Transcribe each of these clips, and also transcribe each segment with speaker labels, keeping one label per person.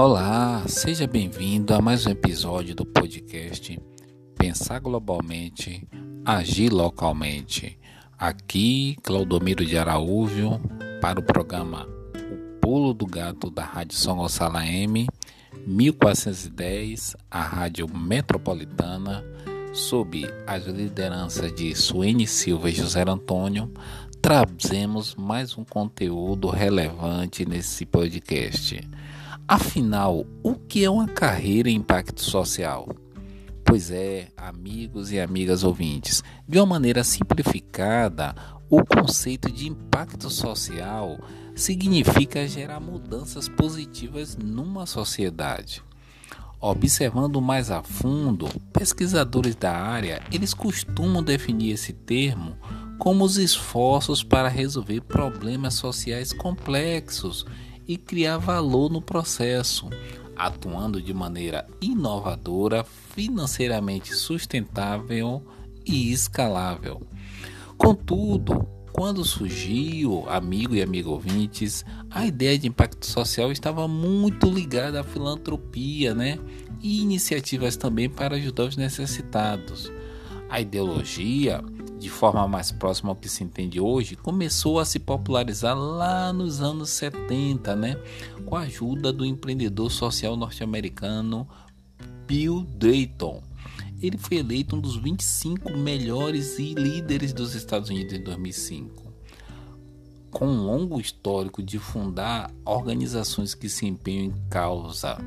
Speaker 1: Olá, seja bem-vindo a mais um episódio do podcast Pensar Globalmente, Agir Localmente. Aqui, Claudomiro de Araújo, para o programa O Pulo do Gato da Rádio São Gonçalo M, 1410, a Rádio Metropolitana, sob as lideranças de Suene Silva e José Antônio, trazemos mais um conteúdo relevante nesse podcast. Afinal, o que é uma carreira em impacto social? Pois é, amigos e amigas ouvintes, de uma maneira simplificada, o conceito de impacto social significa gerar mudanças positivas numa sociedade. Observando mais a fundo, pesquisadores da área, eles costumam definir esse termo como os esforços para resolver problemas sociais complexos e criar valor no processo, atuando de maneira inovadora, financeiramente sustentável e escalável. Contudo, quando surgiu, amigo e amigo ouvintes, a ideia de impacto social estava muito ligada à filantropia, né? E iniciativas também para ajudar os necessitados. A ideologia de forma mais próxima ao que se entende hoje, começou a se popularizar lá nos anos 70, né? com a ajuda do empreendedor social norte-americano Bill Drayton. Ele foi eleito um dos 25 melhores líderes dos Estados Unidos em 2005. Com um longo histórico de fundar organizações que se empenham em causa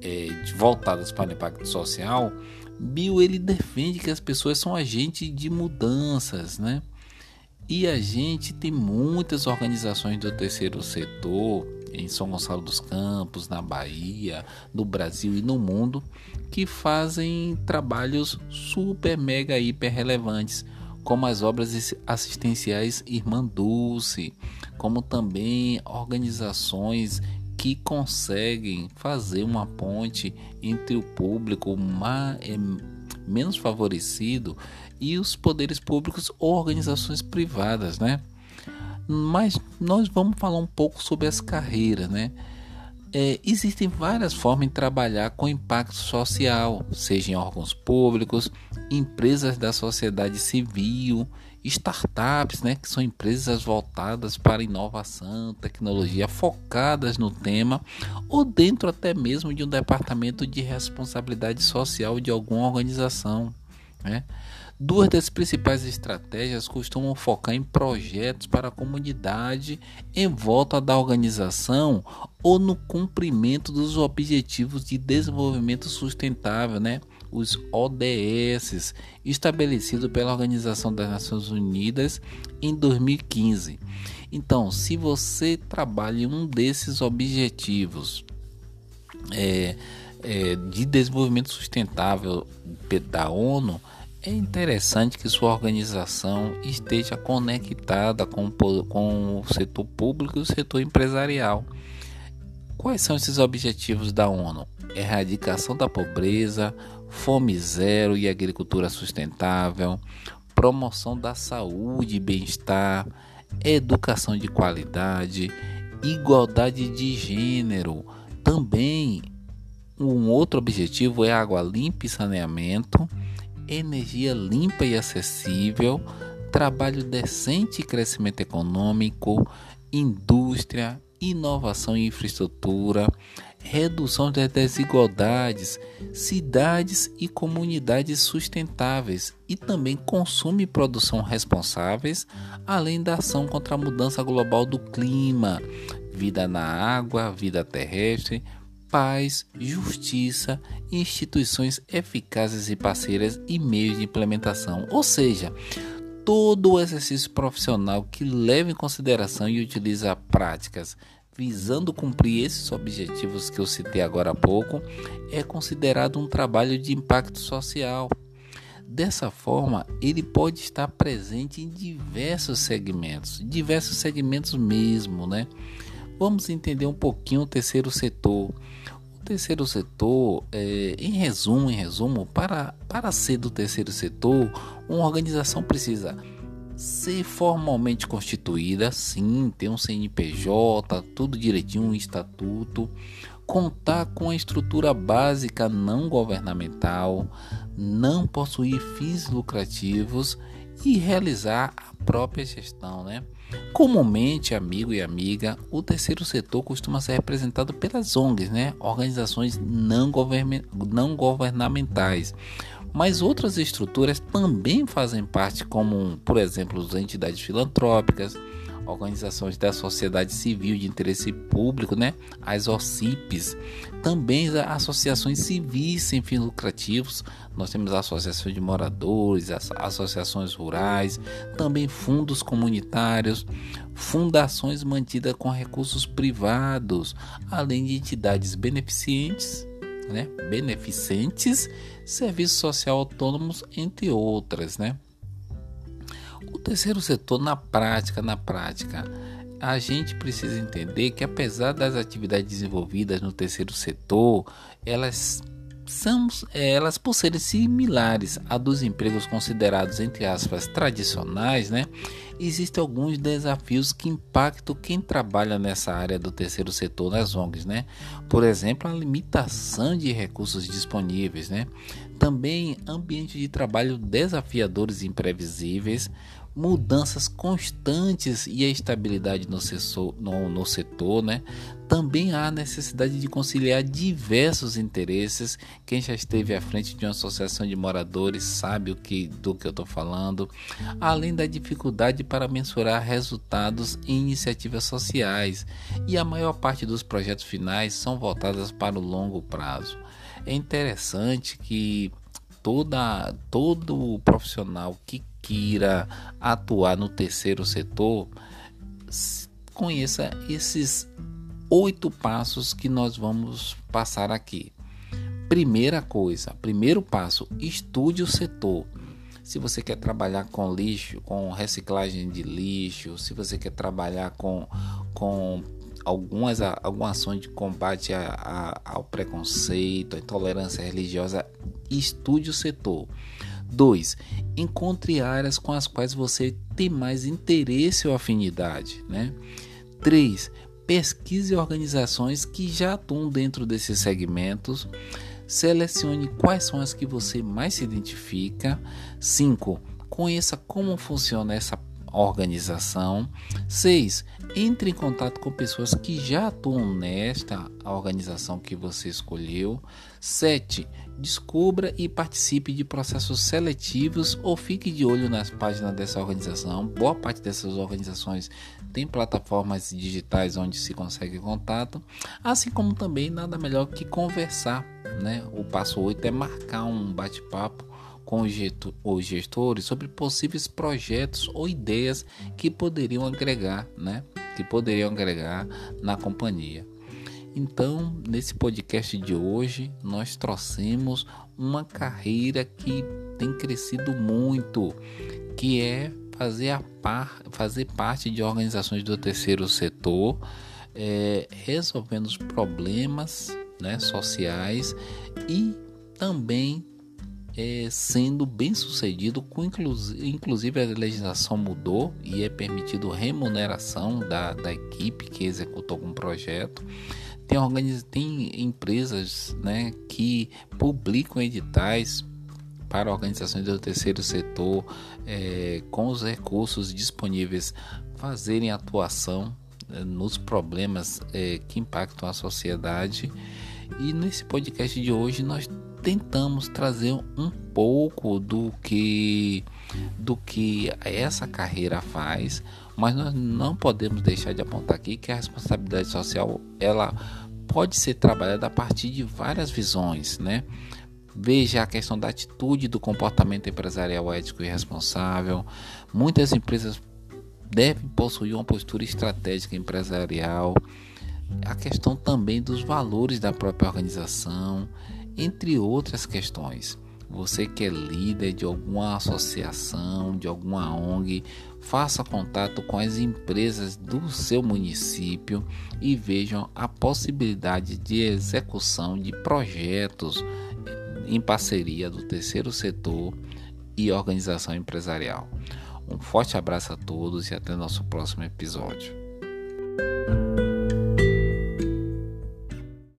Speaker 1: é, voltadas para o impacto social, Bill ele defende que as pessoas são agentes de mudanças, né? E a gente tem muitas organizações do terceiro setor em São Gonçalo dos Campos, na Bahia, no Brasil e no mundo que fazem trabalhos super mega hiper relevantes, como as obras assistenciais Irmã Dulce, como também organizações que conseguem fazer uma ponte entre o público mais, é, menos favorecido e os poderes públicos ou organizações privadas, né? Mas nós vamos falar um pouco sobre as carreiras, né? É, existem várias formas de trabalhar com impacto social, seja em órgãos públicos, empresas da sociedade civil, startups, né, que são empresas voltadas para inovação, tecnologia, focadas no tema, ou dentro até mesmo de um departamento de responsabilidade social de alguma organização. Né? Duas das principais estratégias costumam focar em projetos para a comunidade em volta da organização ou no cumprimento dos objetivos de desenvolvimento sustentável, né? os ODS, estabelecidos pela Organização das Nações Unidas em 2015. Então, se você trabalha em um desses objetivos é, é, de desenvolvimento sustentável da ONU, é interessante que sua organização esteja conectada com, com o setor público e o setor empresarial. Quais são esses objetivos da ONU? Erradicação da pobreza, fome zero e agricultura sustentável, promoção da saúde e bem-estar, educação de qualidade, igualdade de gênero. Também um outro objetivo é água limpa e saneamento, energia limpa e acessível, trabalho decente e crescimento econômico, indústria, inovação e infraestrutura, redução das desigualdades, cidades e comunidades sustentáveis e também consumo e produção responsáveis, além da ação contra a mudança global do clima, vida na água, vida terrestre, paz, justiça, instituições eficazes e parceiras e meios de implementação. Ou seja, todo o exercício profissional que leva em consideração e utiliza práticas visando cumprir esses objetivos que eu citei agora há pouco, é considerado um trabalho de impacto social. Dessa forma, ele pode estar presente em diversos segmentos, diversos segmentos mesmo, né? Vamos entender um pouquinho o terceiro setor. O terceiro setor, é, em resumo, em resumo, para, para ser do terceiro setor, uma organização precisa ser formalmente constituída, sim, ter um CNPJ, tudo direitinho, um estatuto, contar com a estrutura básica não governamental, não possuir fins lucrativos e realizar a própria gestão, né? Comumente, amigo e amiga, o terceiro setor costuma ser representado pelas ONGs, né? Organizações não, não governamentais. Mas outras estruturas também fazem parte, como, por exemplo, as entidades filantrópicas, organizações da sociedade civil de interesse público, né? as OCIPs, também as associações civis sem fins lucrativos, nós temos associações de moradores, as associações rurais, também fundos comunitários, fundações mantidas com recursos privados, além de entidades beneficentes, né? beneficentes, serviços social autônomos, entre outras, né? O terceiro setor, na prática, na prática, a gente precisa entender que apesar das atividades desenvolvidas no terceiro setor, elas são elas por serem similares a dos empregos considerados entre aspas tradicionais, né? Existem alguns desafios que impactam quem trabalha nessa área do terceiro setor nas ONGs, né? Por exemplo, a limitação de recursos disponíveis, né? Também ambiente de trabalho desafiadores e imprevisíveis, mudanças constantes e a estabilidade no setor, no, no setor né? também há necessidade de conciliar diversos interesses. Quem já esteve à frente de uma associação de moradores sabe o que, do que eu estou falando, além da dificuldade para mensurar resultados em iniciativas sociais, e a maior parte dos projetos finais são voltadas para o longo prazo. É interessante que toda, todo profissional que queira atuar no terceiro setor, conheça esses oito passos que nós vamos passar aqui. Primeira coisa, primeiro passo, estude o setor. Se você quer trabalhar com lixo, com reciclagem de lixo, se você quer trabalhar com, com algumas, algumas ações de combate a, a, ao preconceito, à intolerância religiosa, estude o setor. 2. Encontre áreas com as quais você tem mais interesse ou afinidade. Né? 3. Pesquise organizações que já atuam dentro desses segmentos. Selecione quais são as que você mais se identifica. 5. Conheça como funciona essa organização. 6. Entre em contato com pessoas que já atuam nesta organização que você escolheu. 7. Descubra e participe de processos seletivos ou fique de olho nas páginas dessa organização. Boa parte dessas organizações tem plataformas digitais onde se consegue contato, assim como também nada melhor que conversar. Né? O passo 8 é marcar um bate-papo com os gestores sobre possíveis projetos ou ideias que poderiam agregar, né? Que poderiam agregar na companhia. Então, nesse podcast de hoje, nós trouxemos uma carreira que tem crescido muito, que é fazer, a par, fazer parte de organizações do terceiro setor, é, resolvendo os problemas né, sociais e também é, sendo bem sucedido, com inclusive a legislação mudou e é permitido remuneração da, da equipe que executou algum projeto. Tem, tem empresas né, que publicam editais para organizações do terceiro setor é, com os recursos disponíveis fazerem atuação é, nos problemas é, que impactam a sociedade. E nesse podcast de hoje nós tentamos trazer um pouco do que do que essa carreira faz, mas nós não podemos deixar de apontar aqui que a responsabilidade social ela pode ser trabalhada a partir de várias visões, né? Veja a questão da atitude do comportamento empresarial ético e responsável. Muitas empresas devem possuir uma postura estratégica empresarial. A questão também dos valores da própria organização entre outras questões. Você que é líder de alguma associação, de alguma ONG, faça contato com as empresas do seu município e vejam a possibilidade de execução de projetos em parceria do terceiro setor e organização empresarial. Um forte abraço a todos e até nosso próximo episódio.